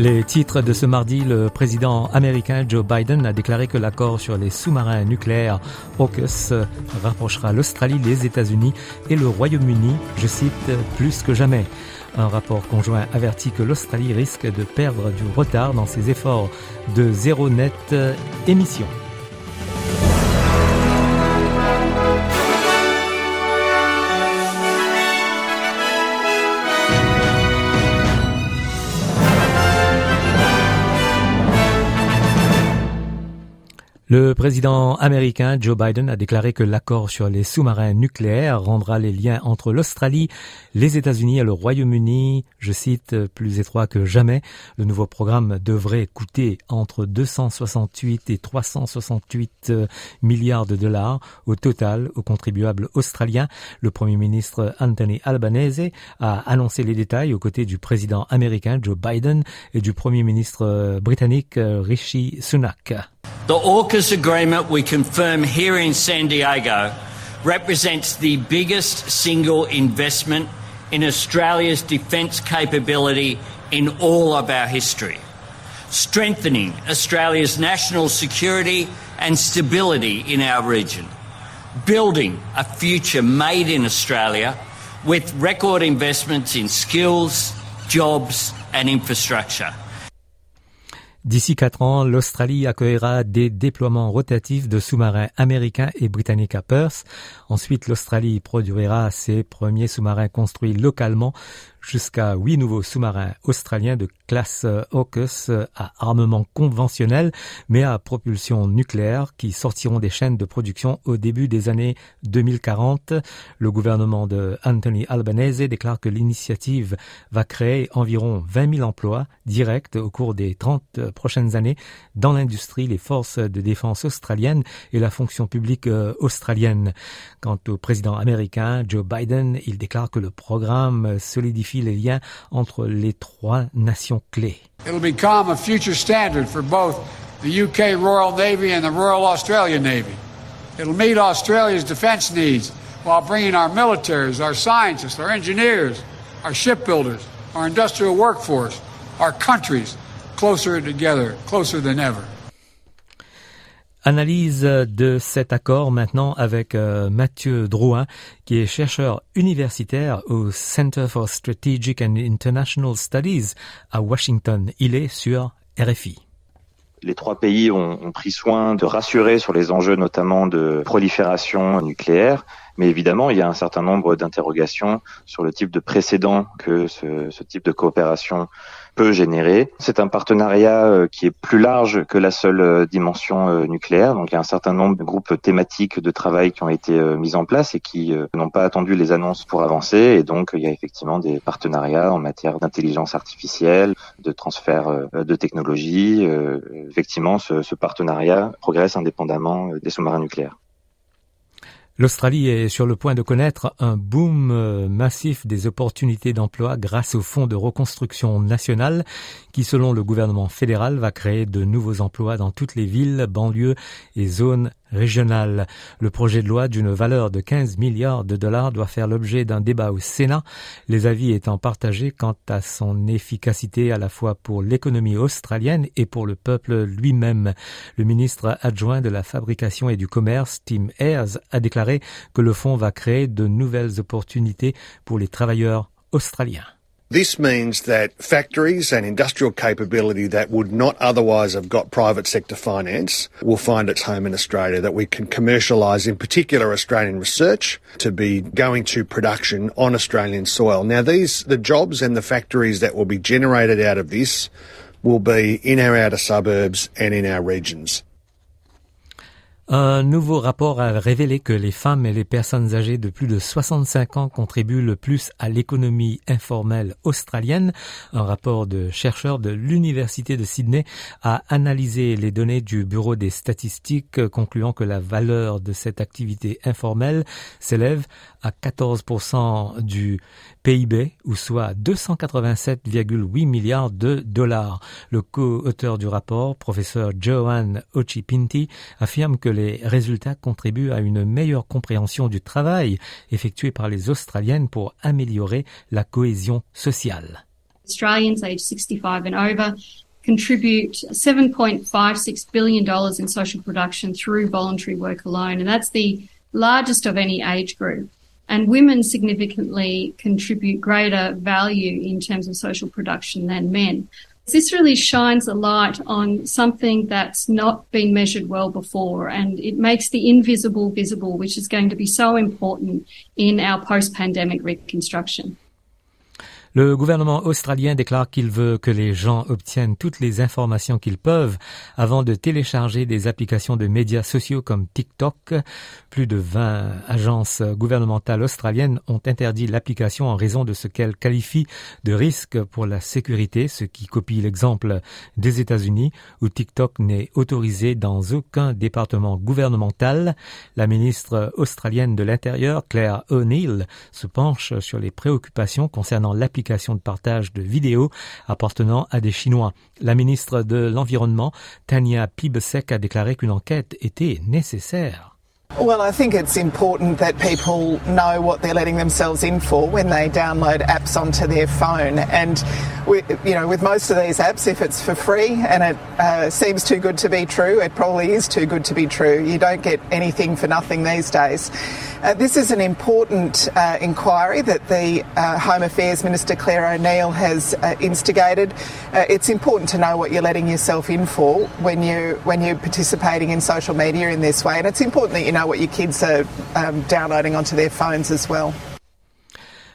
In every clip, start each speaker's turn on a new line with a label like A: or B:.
A: Les titres de ce mardi, le président américain Joe Biden a déclaré que l'accord sur les sous-marins nucléaires AUKUS rapprochera l'Australie, les États-Unis et le Royaume-Uni, je cite, plus que jamais. Un rapport conjoint avertit que l'Australie risque de perdre du retard dans ses efforts de zéro net émission. Le président américain Joe Biden a déclaré que l'accord sur les sous-marins nucléaires rendra les liens entre l'Australie, les États-Unis et le Royaume-Uni, je cite, plus étroits que jamais. Le nouveau programme devrait coûter entre 268 et 368 milliards de dollars au total aux contribuables australiens. Le premier ministre Anthony Albanese a annoncé les détails aux côtés du président américain Joe Biden et du premier ministre britannique Rishi Sunak.
B: The AUKUS agreement we confirm here in San Diego represents the biggest single investment in Australia's defence capability in all of our history, strengthening Australia's national security and stability in our region, building a future made in Australia with record investments in skills, jobs and infrastructure.
A: D'ici quatre ans, l'Australie accueillera des déploiements rotatifs de sous-marins américains et britanniques à Perth. Ensuite, l'Australie produira ses premiers sous-marins construits localement jusqu'à huit nouveaux sous-marins australiens de classe AUKUS à armement conventionnel mais à propulsion nucléaire qui sortiront des chaînes de production au début des années 2040. Le gouvernement de Anthony Albanese déclare que l'initiative va créer environ 20 000 emplois directs au cours des 30 prochaines années dans l'industrie, les forces de défense australiennes et la fonction publique australienne. Quant au président américain Joe Biden, il déclare que le programme solidifie les liens entre les trois nations clés.
C: It'll become a future standard for both the UK Royal Navy and the Royal Australian Navy. It'll meet Australia's defense needs while bringing our militaries, our scientists, our engineers, our shipbuilders, our industrial workforce, our countries closer together, closer than ever.
A: Analyse de cet accord maintenant avec euh, Mathieu Drouin, qui est chercheur universitaire au Center for Strategic and International Studies à Washington. Il est sur RFI.
D: Les trois pays ont, pris soin de rassurer sur les enjeux notamment de prolifération nucléaire, mais évidemment il y a un certain nombre d'interrogations sur le type de précédent que ce type de coopération peut générer. C'est un partenariat qui est plus large que la seule dimension nucléaire. Donc il y a un certain nombre de groupes thématiques de travail qui ont été mis en place et qui n'ont pas attendu les annonces pour avancer. Et donc il y a effectivement des partenariats en matière d'intelligence artificielle, de transfert de technologies. Effectivement, ce, ce partenariat progresse indépendamment des sous-marins nucléaires.
A: L'Australie est sur le point de connaître un boom massif des opportunités d'emploi grâce au Fonds de reconstruction nationale qui, selon le gouvernement fédéral, va créer de nouveaux emplois dans toutes les villes, banlieues et zones régionales. Le projet de loi d'une valeur de 15 milliards de dollars doit faire l'objet d'un débat au Sénat, les avis étant partagés quant à son efficacité à la fois pour l'économie australienne et pour le peuple lui-même. Le ministre adjoint de la fabrication et du commerce, Tim Ayers, a déclaré que le fonds va créer de nouvelles opportunités pour les travailleurs australiens.
E: This means that factories and industrial capability that would not otherwise have got private sector finance will find its home in Australia, that we can commercialise in particular Australian research to be going to production on Australian soil. Now these, the jobs and the factories that will be generated out of this will be in our outer suburbs and in our regions.
A: Un nouveau rapport a révélé que les femmes et les personnes âgées de plus de 65 ans contribuent le plus à l'économie informelle australienne. Un rapport de chercheurs de l'Université de Sydney a analysé les données du Bureau des statistiques concluant que la valeur de cette activité informelle s'élève à 14% du PIB, ou soit 287,8 milliards de dollars. Le co-auteur du rapport, professeur Johan Ochipinti, affirme que les résultats contribuent à une meilleure compréhension du travail effectué par les Australiennes pour améliorer la cohésion sociale.
F: Australians aged 65 and over contribute $7.56 billion in social production through voluntary work alone, and that's the largest of any age group. And women significantly contribute greater value in terms of social production than men. This really shines a light on something that's not been measured well before, and it makes the invisible visible, which is going to be so important in our post pandemic reconstruction.
A: Le gouvernement australien déclare qu'il veut que les gens obtiennent toutes les informations qu'ils peuvent avant de télécharger des applications de médias sociaux comme TikTok. Plus de 20 agences gouvernementales australiennes ont interdit l'application en raison de ce qu'elles qualifient de risque pour la sécurité, ce qui copie l'exemple des États-Unis où TikTok n'est autorisé dans aucun département gouvernemental. La ministre australienne de l'Intérieur, Claire O'Neill, se penche sur les préoccupations concernant l'application de partage de vidéos appartenant à des Chinois. La ministre de l'Environnement, Tania Pibesek, a déclaré qu'une enquête était nécessaire.
G: Well, I think it's important that people know what they're letting themselves in for when they download apps onto their phone. And, we, you know, with most of these apps, if it's for free and it uh, seems too good to be true, it probably is too good to be true. You don't get anything for nothing these days. Uh, this is an important uh, inquiry that the uh, Home Affairs Minister Claire O'Neill has uh, instigated. Uh, it's important to know what you're letting yourself in for when you when you're participating in social media in this way, and it's important that you know what your kids are um, downloading onto their phones as well.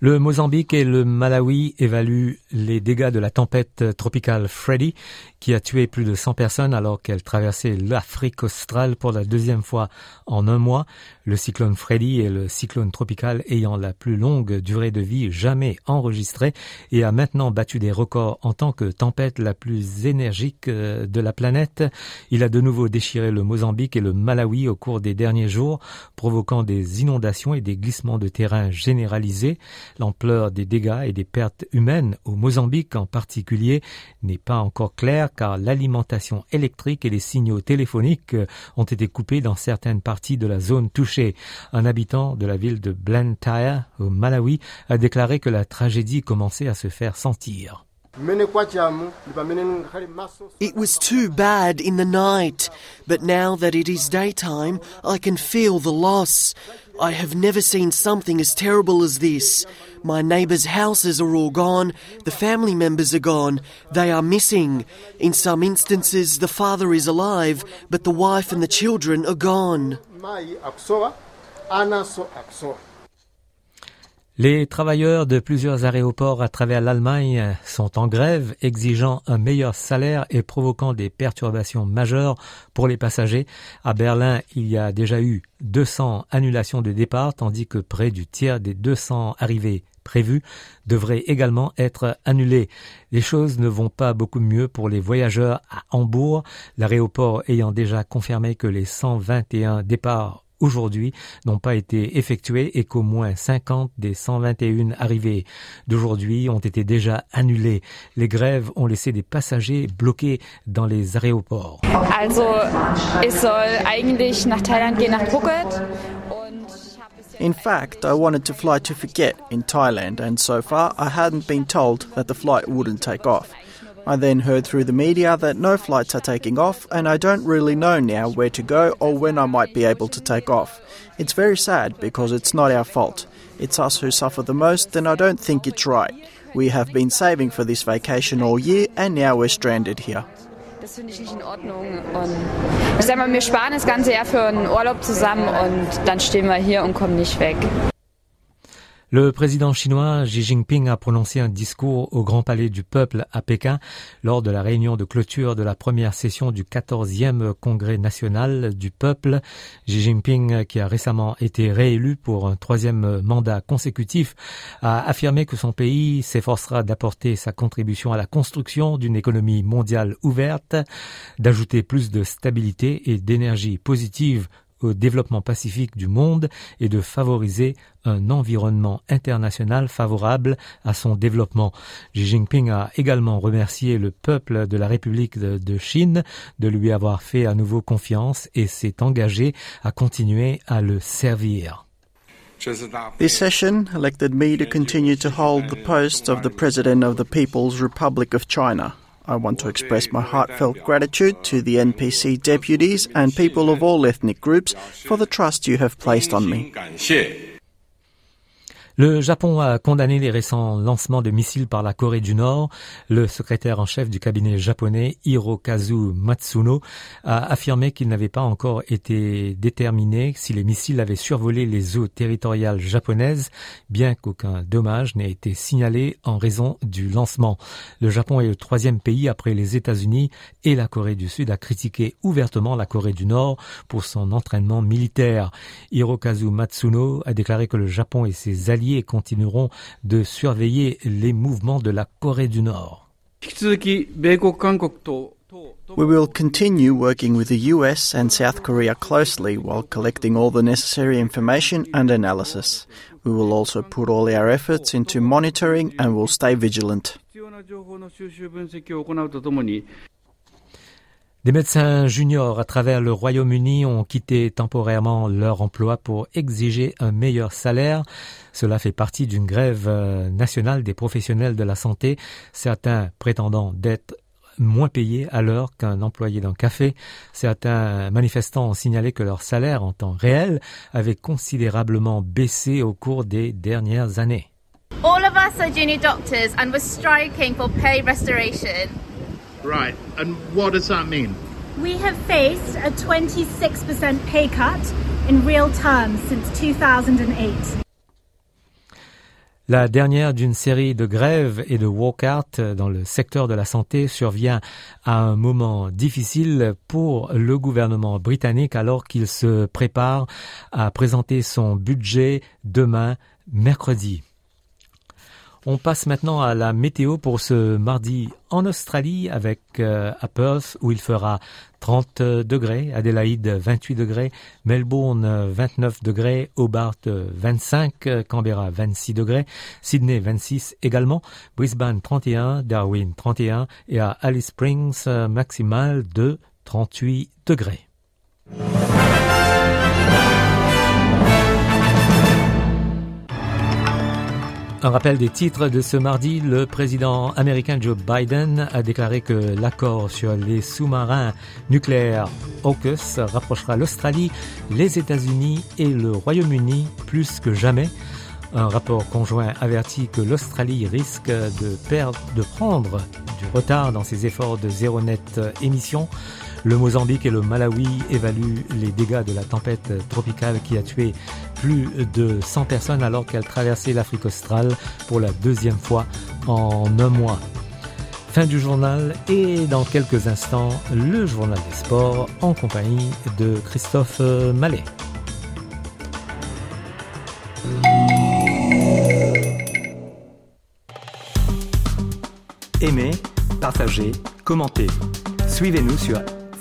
A: Le Mozambique et le Malawi évaluent les dégâts de la tempête tropicale Freddy qui a tué plus de 100 personnes alors qu'elle traversait l'Afrique australe pour la deuxième fois en un mois. Le cyclone Freddy est le cyclone tropical ayant la plus longue durée de vie jamais enregistrée et a maintenant battu des records en tant que tempête la plus énergique euh, de la planète. Il a de nouveau déchiré le Mozambique et le Malawi au cours des derniers jours, provoquant des inondations et des glissements de terrain généralisés. L'ampleur des dégâts et des pertes humaines Mozambique en particulier n'est pas encore claire car l'alimentation électrique et les signaux téléphoniques ont été coupés dans certaines parties de la zone touchée. Un habitant de la ville de Blantyre au Malawi a déclaré que la tragédie commençait à se faire sentir.
H: It was too bad in the night, but now that it is daytime, I can feel the loss. I have never seen something as terrible as this. My neighbours' houses are all gone, the family members are gone, they are missing. In some instances, the father is alive, but the wife and the children are gone.
A: Les travailleurs de plusieurs aéroports à travers l'Allemagne sont en grève, exigeant un meilleur salaire et provoquant des perturbations majeures pour les passagers. À Berlin, il y a déjà eu 200 annulations de départ, tandis que près du tiers des 200 arrivées prévues devraient également être annulées. Les choses ne vont pas beaucoup mieux pour les voyageurs à Hambourg, l'aéroport ayant déjà confirmé que les 121 départs aujourd'hui n'ont pas été effectués et qu'au moins 50 des 121 arrivées d'aujourd'hui ont été déjà annulées. Les grèves ont laissé des passagers bloqués dans les aéroports.
I: Also, es soll eigentlich nach Thailand gehen, nach Phuket.
J: In fact, I wanted to fly to Phuket in Thailand, and so far I hadn't been told that the flight wouldn't take off. I then heard through the media that no flights are taking off, and I don't really know now where to go or when I might be able to take off. It's very sad because it's not our fault. It's us who suffer the most, and I don't think it's right. We have been saving for this vacation all year, and now we're stranded here.
I: Das finde ich nicht in Ordnung. Und ich sag mal, wir sparen das ganze Jahr für einen Urlaub zusammen und dann stehen wir hier und kommen nicht weg.
A: Le président chinois Xi Jinping a prononcé un discours au Grand Palais du Peuple à Pékin lors de la réunion de clôture de la première session du 14e Congrès national du peuple. Xi Jinping, qui a récemment été réélu pour un troisième mandat consécutif, a affirmé que son pays s'efforcera d'apporter sa contribution à la construction d'une économie mondiale ouverte, d'ajouter plus de stabilité et d'énergie positive au développement pacifique du monde et de favoriser un environnement international favorable à son développement. Xi Jinping a également remercié le peuple de la République de, Chine de lui avoir fait à nouveau confiance et s'est engagé à continuer à le servir.
J: This session elected me to continue to hold the post of the President of the People's Republic of China. I want to express my heartfelt gratitude to the NPC deputies and people of all ethnic groups for the trust you have placed on me.
A: Le Japon a condamné les récents lancements de missiles par la Corée du Nord. Le secrétaire en chef du cabinet japonais, Hirokazu Matsuno, a affirmé qu'il n'avait pas encore été déterminé si les missiles avaient survolé les eaux territoriales japonaises, bien qu'aucun dommage n'ait été signalé en raison du lancement. Le Japon est le troisième pays après les États-Unis et la Corée du Sud à critiquer ouvertement la Corée du Nord pour son entraînement militaire. Hirokazu Matsuno a déclaré que le Japon et ses alliés et continueront de surveiller les mouvements de la Corée du Nord.
J: We will continue working with the US and South Korea closely while collecting all the necessary information and analysis. We will also put all our efforts into monitoring and will stay vigilant.
A: Des médecins juniors à travers le Royaume-Uni ont quitté temporairement leur emploi pour exiger un meilleur salaire. Cela fait partie d'une grève euh, nationale des professionnels de la santé, certains prétendant d'être moins payés à l'heure qu'un employé d'un café. Certains manifestants ont signalé que leur salaire en temps réel avait considérablement baissé au cours des dernières années.
K: All of us are junior doctors and we're striking for pay restoration.
L: Right, and what does that mean?
M: We have faced a 26% pay cut in real terms since 2008.
A: La dernière d'une série de grèves et de walk-out dans le secteur de la santé survient à un moment difficile pour le gouvernement britannique alors qu'il se prépare à présenter son budget demain mercredi. On passe maintenant à la météo pour ce mardi en Australie avec euh, à Perth où il fera 30 degrés, Adélaïde 28 degrés, Melbourne 29 degrés, Hobart 25, Canberra 26 degrés, Sydney 26 également, Brisbane 31, Darwin 31 et à Alice Springs maximal de 38 degrés. Un rappel des titres de ce mardi, le président américain Joe Biden a déclaré que l'accord sur les sous-marins nucléaires AUKUS rapprochera l'Australie, les États-Unis et le Royaume-Uni plus que jamais. Un rapport conjoint avertit que l'Australie risque de, perdre, de prendre du retard dans ses efforts de zéro net émission. Le Mozambique et le Malawi évaluent les dégâts de la tempête tropicale qui a tué plus de 100 personnes alors qu'elle traversait l'Afrique australe pour la deuxième fois en un mois. Fin du journal et dans quelques instants, le journal des sports en compagnie de Christophe Mallet.
N: Aimez, partagez, commentez. Suivez-nous sur